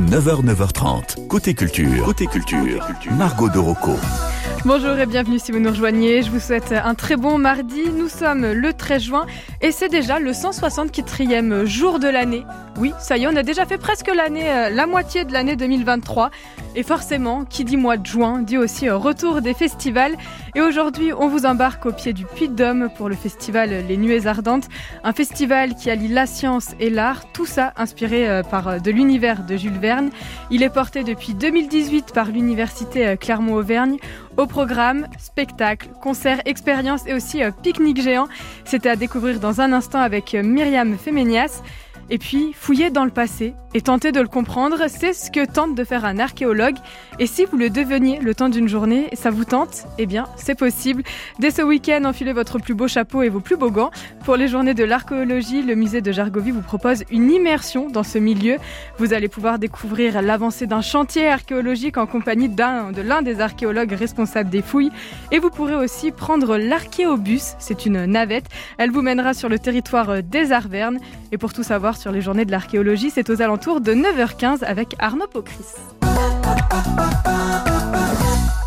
9h, 9h30. Côté culture. Côté culture. Margot de Rocco. Bonjour et bienvenue si vous nous rejoignez. Je vous souhaite un très bon mardi. Nous sommes le 13 juin et c'est déjà le 164e jour de l'année. Oui, ça y est, on a déjà fait presque l'année, euh, la moitié de l'année 2023. Et forcément, qui dit mois de juin dit aussi euh, retour des festivals. Et aujourd'hui, on vous embarque au pied du Puy de Dôme pour le festival Les Nuées Ardentes. Un festival qui allie la science et l'art, tout ça inspiré euh, par de l'univers de Jules Verne. Il est porté depuis 2018 par l'université Clermont-Auvergne. Au programme, spectacle, concerts, expériences et aussi pique-nique géant. C'était à découvrir dans un instant avec Myriam Feménias. Et puis, fouiller dans le passé et tenter de le comprendre, c'est ce que tente de faire un archéologue. Et si vous le deveniez le temps d'une journée, ça vous tente? Eh bien, c'est possible. Dès ce week-end, enfilez votre plus beau chapeau et vos plus beaux gants. Pour les journées de l'archéologie, le musée de Jargovie vous propose une immersion dans ce milieu. Vous allez pouvoir découvrir l'avancée d'un chantier archéologique en compagnie de l'un des archéologues responsables des fouilles. Et vous pourrez aussi prendre l'archéobus, c'est une navette. Elle vous mènera sur le territoire des Arvernes. Et pour tout savoir, sur les journées de l'archéologie. C'est aux alentours de 9h15 avec Arnaud Pocris.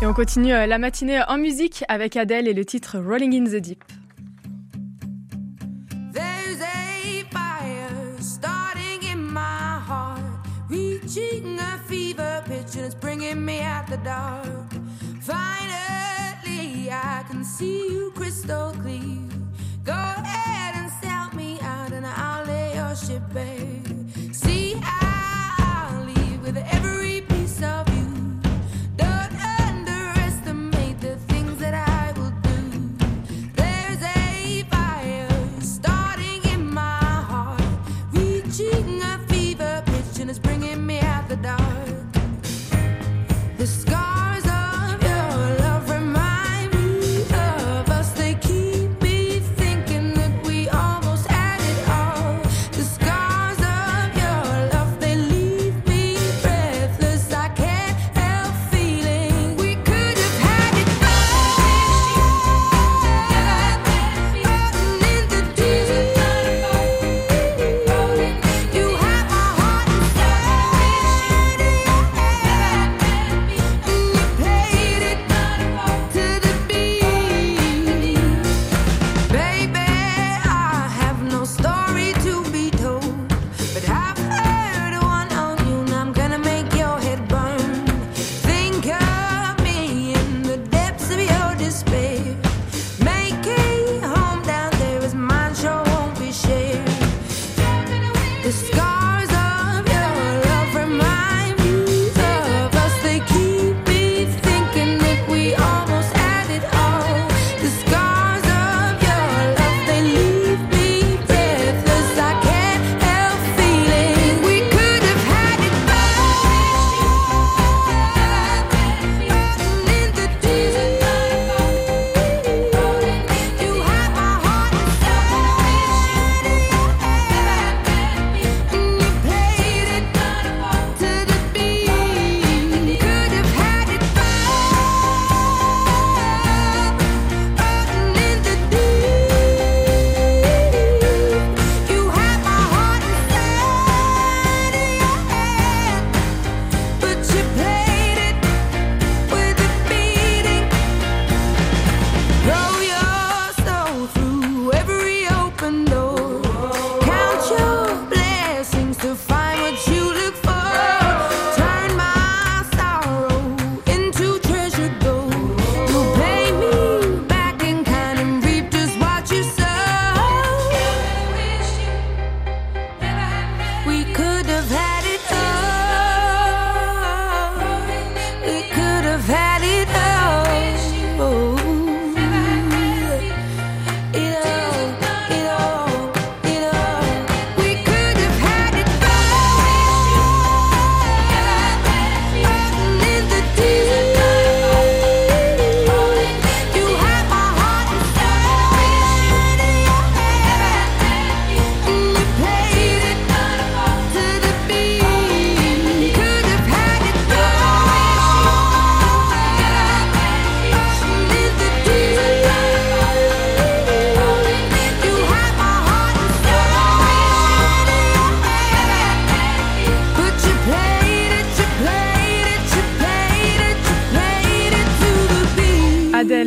Et on continue euh, la matinée en musique avec Adèle et le titre Rolling in the Deep. bringing me out the dark. Finally, I can see you crystal clear. babe. See, I leave with every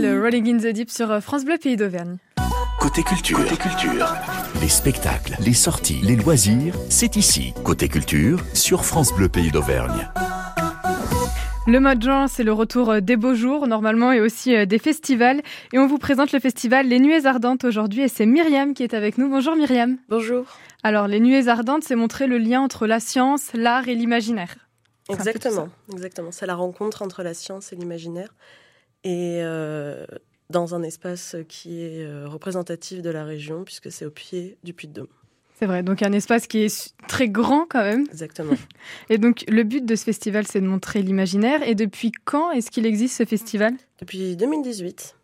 Adele, Rolling in the Deep sur France Bleu Pays d'Auvergne. Côté culture. Côté culture. Les spectacles, les sorties, les loisirs, c'est ici. Côté culture, sur France Bleu Pays d'Auvergne. Le mois de juin, c'est le retour des beaux jours, normalement, et aussi euh, des festivals. Et on vous présente le festival Les Nuées Ardentes aujourd'hui, et c'est Myriam qui est avec nous. Bonjour Myriam. Bonjour. Alors, Les Nuées Ardentes, c'est montrer le lien entre la science, l'art et l'imaginaire. Exactement, exactement. C'est la rencontre entre la science et l'imaginaire. Et euh, dans un espace qui est euh, représentatif de la région, puisque c'est au pied du Puy de Dôme. C'est vrai, donc un espace qui est très grand quand même. Exactement. Et donc le but de ce festival, c'est de montrer l'imaginaire. Et depuis quand est-ce qu'il existe ce festival? Depuis 2018,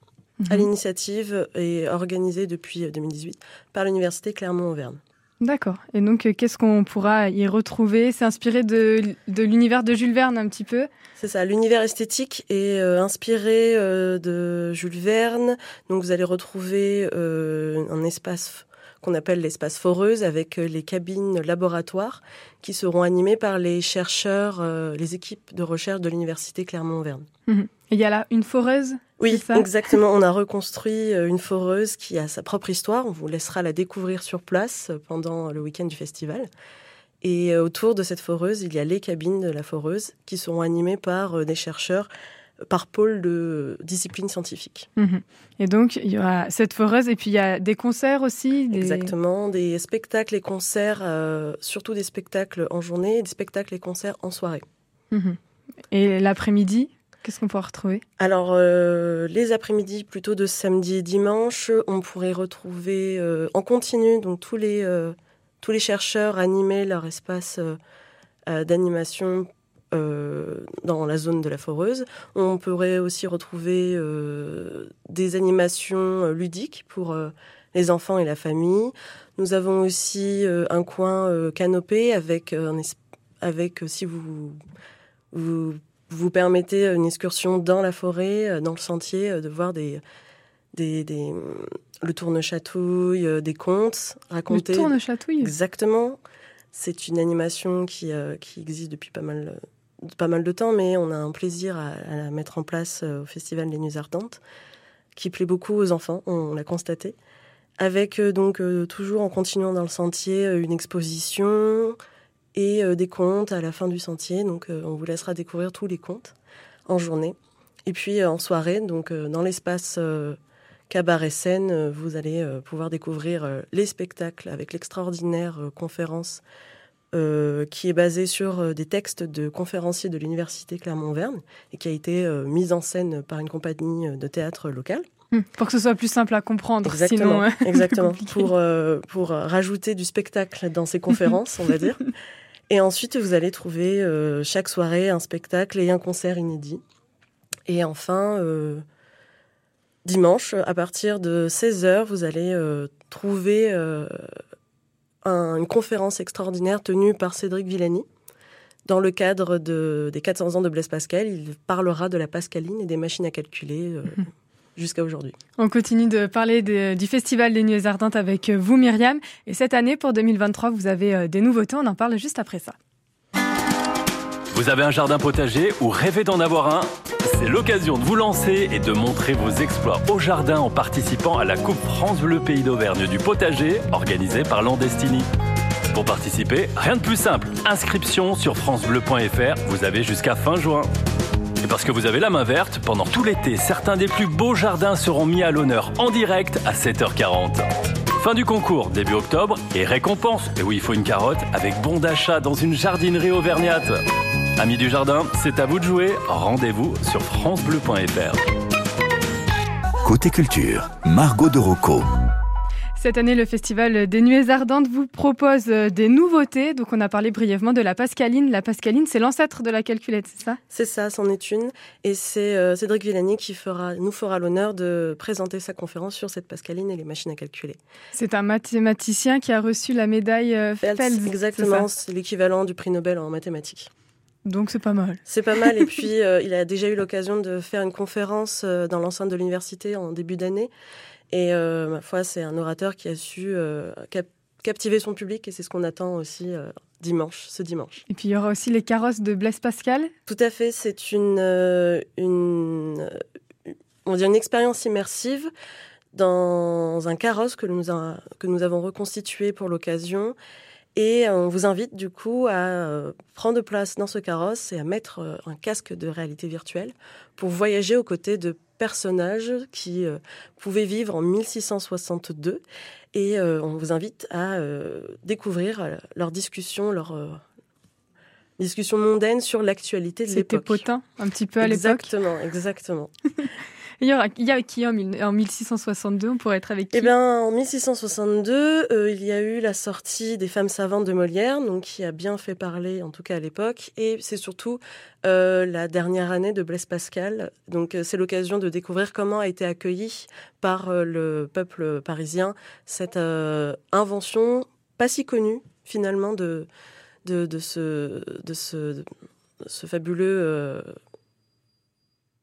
à mhm. l'initiative et organisé depuis 2018 par l'Université Clermont-Auvergne. D'accord. Et donc, euh, qu'est-ce qu'on pourra y retrouver? C'est inspiré de, de l'univers de Jules Verne un petit peu C'est ça, l'univers esthétique est euh, inspiré euh, de Jules Verne. Donc, vous allez retrouver un espace qu'on appelle l'espace foreuse avec les cabines laboratoires qui seront animées par les chercheurs, les équipes de recherche de l'Université Clermont-Auvergne. Mhm. Il y a là une foreuse? Oui, exactement. On a reconstruit euh, une foreuse qui a sa propre histoire. On vous laissera la découvrir sur place euh, pendant le week-end du festival. Et euh, autour de cette foreuse, il y a les cabines de la foreuse qui seront animées par des chercheurs par pôle de discipline scientifique. Mhm. Et donc, il y aura cette foreuse et puis il y a des concerts aussi Exactement, des spectacles et concerts, surtout des spectacles en journée, des spectacles et concerts en soirée. Mhm. Et l'après-midi? Qu'est-ce qu'on pourra retrouver? Alors, euh, les après-midi, plutôt de samedi et dimanche, on pourrait retrouver euh, en continu, donc tous les, euh, tous les chercheurs animer leur espace d'animation dans la zone de la foreuse. On pourrait aussi retrouver des animations ludiques pour les enfants et la famille. Nous avons aussi un coin canopé avec, avec si vous, vous vous permettez une excursion dans la forêt, euh, dans le sentier, euh, de voir des, des, des le tourne-chatouille, euh, des contes racontés. Le tourne-chatouille Exactement. C'est une animation qui, qui existe depuis pas mal, pas mal de temps, mais on a un plaisir à, la mettre en place au Festival des Nuits Ardentes, qui plaît beaucoup aux enfants, on, l'a constaté. Avec donc toujours en continuant dans le sentier une exposition, et euh, des contes à la fin du sentier. Donc euh, on vous laissera découvrir tous les contes en journée. Et puis euh, en soirée, donc dans l'espace cabaret scène, vous allez pouvoir découvrir les spectacles avec l'extraordinaire conférence qui est basée sur des textes de conférenciers de l'université Clermont-Auvergne et qui a été mise en scène par une compagnie de théâtre locale. Hum, pour que ce soit plus simple à comprendre. Exactement. Sinon, exactement. Pour, pour rajouter du spectacle dans ces conférences, on va dire. Et ensuite, vous allez trouver euh, chaque soirée un spectacle et un concert inédit. Et enfin, euh, dimanche, à partir de 16h, vous allez euh, trouver une conférence extraordinaire tenue par Cédric Villani. Dans le cadre de, des 400 ans de Blaise Pascal, il parlera de la pascaline et des machines à calculer. Mhm jusqu'à aujourd'hui. On continue de parler du Festival des Nuits Ardentes avec vous, Myriam. Et cette année, pour 2023, vous avez euh, des nouveautés. On en parle juste après ça. Vous avez un jardin potager ou rêvez d'en avoir un? C'est l'occasion de vous lancer et de montrer vos exploits au jardin en participant à la Coupe France Bleu Pays d'Auvergne du potager organisée par Landestini. Pour participer, rien de plus simple. Inscription sur francebleu.fr. Vous avez jusqu'à fin juin. Parce que vous avez la main verte, pendant tout l'été, certains des plus beaux jardins seront mis à l'honneur en direct à 7h40. Fin du concours, début octobre, et récompense, et oui, il faut une carotte, avec bon d'achat dans une jardinerie auvergnate. Amis du jardin, c'est à vous de jouer. Rendez-vous sur FranceBleu.fr. Côté culture, Margot de Rocco. Cette année, le Festival des Nuées Ardentes vous propose euh, des nouveautés. Donc, on a parlé brièvement de la Pascaline. La Pascaline, c'est l'ancêtre de la calculette, c'est ça? C'est ça, c'en est une. Et c'est euh, Cédric Villani qui fera, nous fera l'honneur de présenter sa conférence sur cette Pascaline et les machines à calculer. C'est un mathématicien qui a reçu la médaille euh. Exactement, c'est l'équivalent du prix Nobel en mathématiques. Donc c'est pas mal. C'est pas mal. Et puis il a déjà eu l'occasion de faire une conférence dans l'enceinte de l'université en début d'année. Et euh, ma foi, c'est un orateur qui a su euh, captiver son public et c'est ce qu'on attend aussi euh, dimanche, ce dimanche. Et puis il y aura aussi les carrosses de Blaise Pascal Tout à fait, c'est une, une, on expérience immersive dans un carrosse que nous, que nous avons reconstitué pour l'occasion. Et on vous invite du coup à prendre place dans ce carrosse et à mettre un casque de réalité virtuelle pour voyager aux côtés de personnages qui pouvaient vivre en 1662. Et on vous invite à découvrir leurs discussions, leurs discussions mondaines sur l'actualité de l'époque. C'était potin un petit peu à l'époque. Exactement, exactement. Il y, aura, il y a qui en, 1662 On pourrait être avec qui Eh bien, en 1662, euh, il y a eu la sortie des Femmes savantes de Molière, donc qui a bien fait parler, en tout cas à l'époque. Et c'est surtout euh, la dernière année de Blaise Pascal. Donc, euh, c'est l'occasion de découvrir comment a été accueillie par le peuple parisien cette invention pas si connue finalement de de, de ce de ce, ce fabuleux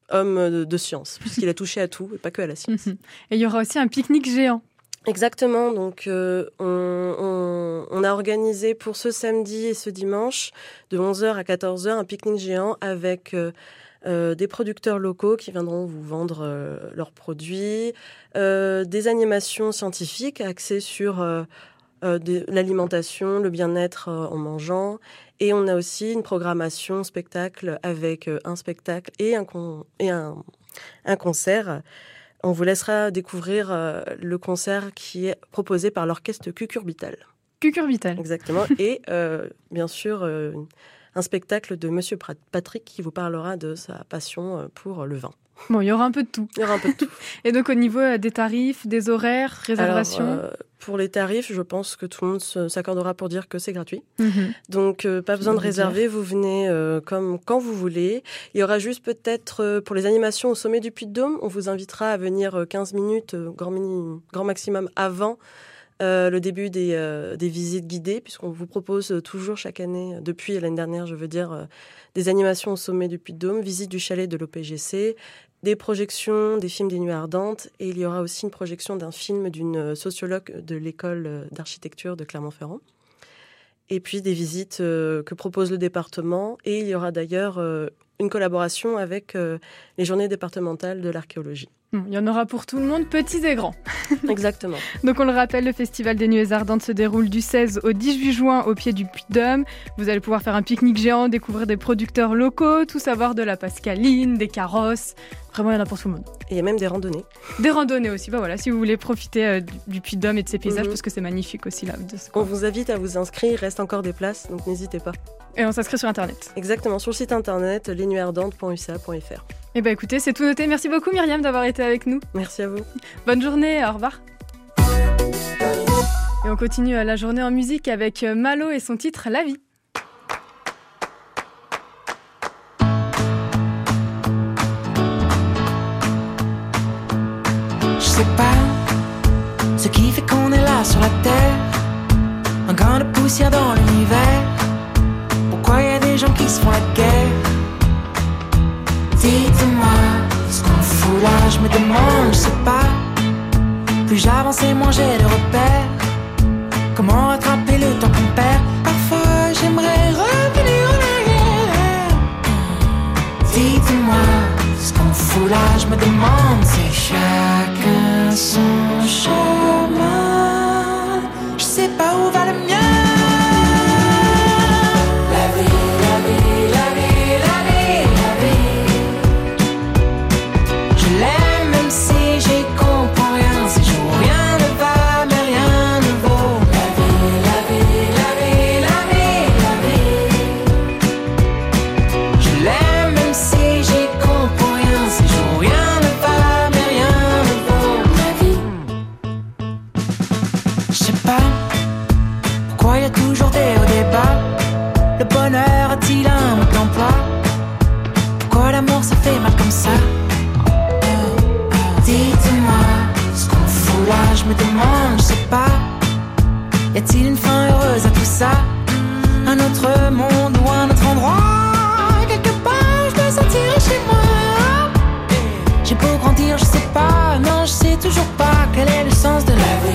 homme de, science, puisqu'il a touché à tout, et pas que à la science. et il y aura aussi un pique-nique géant. Exactement, donc euh, on, a organisé pour ce samedi et ce dimanche, de 11h à 14h, un pique-nique géant avec euh, euh, des producteurs locaux qui viendront vous vendre leurs produits, des animations scientifiques axées sur l'alimentation, le bien-être en mangeant, et on a aussi une programmation spectacle avec euh, un spectacle et un, et un, un concert. On vous laissera découvrir euh, le concert qui est proposé par l'orchestre Cucurbital. Cucurbital. Exactement. et euh, bien sûr, un spectacle de Monsieur Patrick qui vous parlera de sa passion pour le vin. Bon, il y aura un peu de tout. Il y aura un peu de tout. Et donc au niveau des tarifs, des horaires, réservations pour les tarifs, je pense que tout le monde s'accordera pour dire que c'est gratuit. Mhm. Donc, euh, pas besoin de réserver. Vous venez euh, comme quand vous voulez. Il y aura juste peut-être euh, pour les animations au sommet du Puy de Dôme, on vous invitera à venir 15 minutes, grand, mini, grand maximum, avant le début des, des visites guidées, puisqu'on vous propose toujours chaque année, depuis l'année dernière, je veux dire, des animations au sommet du Puy de Dôme, visite du chalet de l'OPGC, des projections des films des Nuits Ardentes et il y aura aussi une projection d'un film d'une sociologue de l'école d'architecture de Clermont-Ferrand. Et puis des visites euh, que propose le département et il y aura d'ailleurs euh, une collaboration avec euh, les journées départementales de l'archéologie. Il y en aura pour tout le monde, petits et grands. Exactement. Donc on le rappelle, le Festival des Nuées Ardentes se déroule du 16 au 18 juin au pied du Puy-de-Dôme. Vous allez pouvoir faire un pique-nique géant, découvrir des producteurs locaux, tout savoir de la pascaline, des carrosses. Vraiment, il y en a pour tout le monde. Et il y a même des randonnées. Des randonnées aussi. Bah voilà, si vous voulez profiter euh, du Puy-de-Dôme et de ses paysages, mhm. parce que c'est magnifique aussi là. on vous invite à vous inscrire, il reste encore des places, donc n'hésitez pas. Et on s'inscrit sur Internet. Exactement, sur le site internet lesnuitsardentes.uca.fr. Eh bien écoutez, c'est tout noté. Merci beaucoup Myriam d'avoir été avec nous. Merci à vous. Bonne journée, au revoir. Et on continue la journée en musique avec Malo et son titre La vie. Je sais pas ce qui fait qu'on est là sur la terre, un grain de poussière dans l'univers. Je me demande, je sais pas. Plus j'avance et moins j'ai de repères. Comment rattraper le temps qu'on perd? Parfois j'aimerais revenir en arrière. Dites-moi ce qu'on fout là, je me demande. C'est chacun son chemin. un autre monde ou un autre endroit. Quelque part, je dois sentir chez moi. J'ai beau grandir, je sais pas, non, je sais toujours pas quel est le sens de la vie.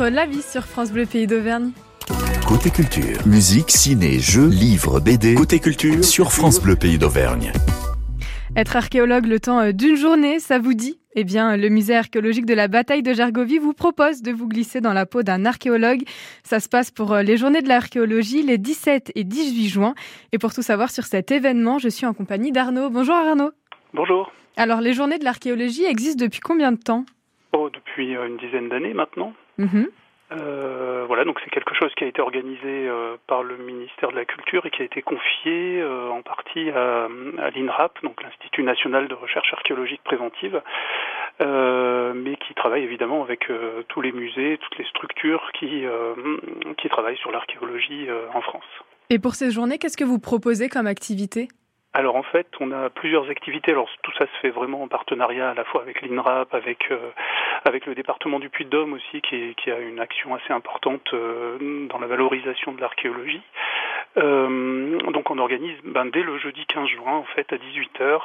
avec le titre La vie sur France Bleu Pays d'Auvergne. Côté culture, musique, ciné, jeux, livres, BD. Côté culture sur France Bleu Pays d'Auvergne. Être archéologue le temps euh, d'une journée, ça vous dit? Eh bien, le musée archéologique de la bataille de Gergovie vous propose de vous glisser dans la peau d'un archéologue. Ça se passe pour euh, les journées de l'archéologie les 17 et 18 juin. Et pour tout savoir sur cet événement, je suis en compagnie d'Arnaud. Bonjour Arnaud. Bonjour. Alors, les journées de l'archéologie existent depuis combien de temps? Oh, depuis euh, une dizaine d'années maintenant. Mhm. Euh, voilà, donc c'est quelque chose qui a été organisé euh, par le ministère de la Culture et qui a été confié euh, en partie à, à l'INRAP, donc l'Institut national de recherche archéologique préventive, mais qui travaille évidemment avec tous les musées, toutes les structures qui, qui travaillent sur l'archéologie en France. Et pour ces journées, qu'est-ce que vous proposez comme activité? Alors en fait, on a plusieurs activités. Alors tout ça se fait vraiment en partenariat à la fois avec l'INRAP, avec euh, avec le département du Puy-de-Dôme aussi, qui, qui a une action assez importante euh, dans la valorisation de l'archéologie. Euh, donc on organise ben, dès le jeudi 15 juin en fait à 18h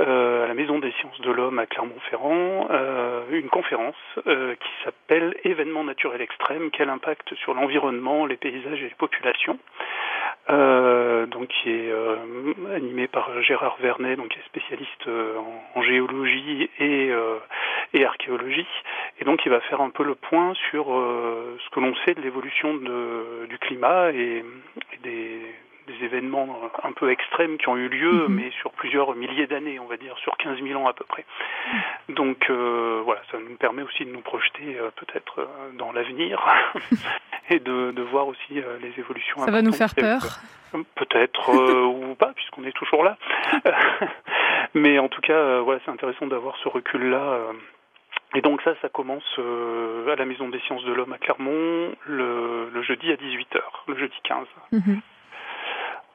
euh, à la Maison des Sciences de l'Homme à Clermont-Ferrand euh, une conférence euh, qui s'appelle Événements naturels extrêmes quel impact sur l'environnement, les paysages et les populations? Euh, donc qui est euh, animé par Gérard Vernet, donc qui est spécialiste euh, en, géologie et, euh, et archéologie, et donc il va faire un peu le point sur ce que l'on sait de l'évolution du climat et des, des événements un peu extrêmes qui ont eu lieu, Mhm. mais sur plusieurs milliers d'années, on va dire, sur 15 000 ans à peu près. Donc euh, voilà, ça nous permet aussi de nous projeter euh, peut-être euh, dans l'avenir et de, de voir aussi les évolutions. Ça va nous faire peur. Peut-être ou pas, puisqu'on est toujours là. Mais en tout cas, voilà, c'est intéressant d'avoir ce recul-là. Et donc ça, ça commence euh, à la Maison des Sciences de l'Homme à Clermont le, le jeudi à 18h, le jeudi 15. Mhm.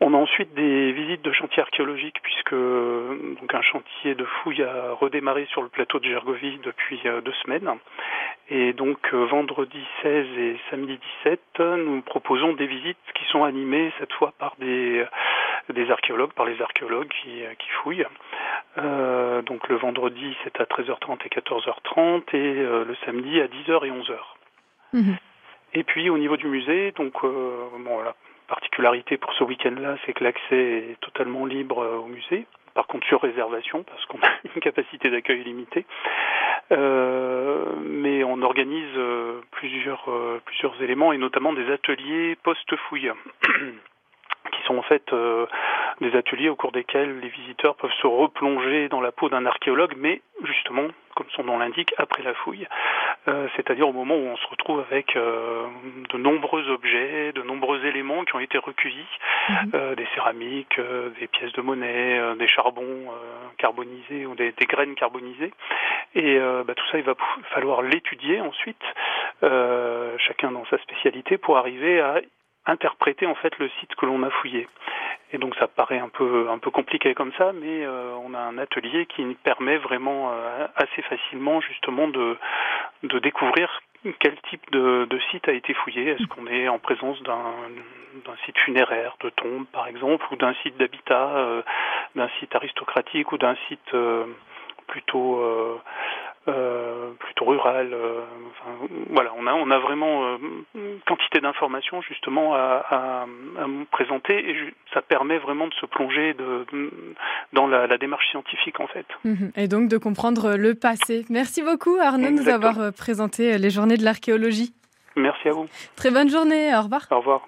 On a ensuite des visites de chantiers archéologiques puisque euh, donc un chantier de fouilles a redémarré sur le plateau de Gergovie depuis euh, deux semaines. Et donc euh, vendredi 16 et samedi 17, nous proposons des visites qui sont animées cette fois par des, des archéologues, par les archéologues qui, euh, qui fouillent. Euh, donc le vendredi c'est à 13h30 et 14h30 et euh, le samedi à 10h et 11h. Mhm. Et puis au niveau du musée, donc euh, bon, la particularité pour ce week-end-là, c'est que l'accès est totalement libre euh, au musée. Par contre, sur réservation, parce qu'on a une capacité d'accueil limitée. Euh, mais on organise euh, plusieurs, plusieurs éléments, et notamment des ateliers post-fouille, qui sont en fait des ateliers au cours desquels les visiteurs peuvent se replonger dans la peau d'un archéologue, mais justement, comme son nom l'indique, après la fouille, euh, c'est-à-dire au moment où on se retrouve avec euh, de nombreux objets, de nombreux éléments qui ont été recueillis, Mhm. euh, des céramiques, euh, des pièces de monnaie, euh, des charbons euh, carbonisés ou des, des graines carbonisées. Et euh, bah, tout ça, il va falloir l'étudier ensuite, euh, chacun dans sa spécialité, pour arriver à interpréter en fait le site que l'on a fouillé. Et donc ça paraît un peu un peu compliqué comme ça, mais euh, on a un atelier qui permet vraiment euh, assez facilement justement de de découvrir quel type de, de site a été fouillé. Est-ce qu'on est en présence d'un d'un site funéraire, de tombe par exemple, ou d'un site d'habitat, euh, d'un site aristocratique ou d'un site euh, plutôt euh, euh. Enfin, voilà, on a on a vraiment quantité d'informations justement à, à, à, présenter et ça permet vraiment de se plonger de, dans la, la, démarche scientifique en fait. Mhm. Et donc de comprendre le passé. Merci beaucoup Arnaud de nous avoir présenté les journées de l'archéologie. Merci à vous. Très bonne journée, au revoir. Au revoir.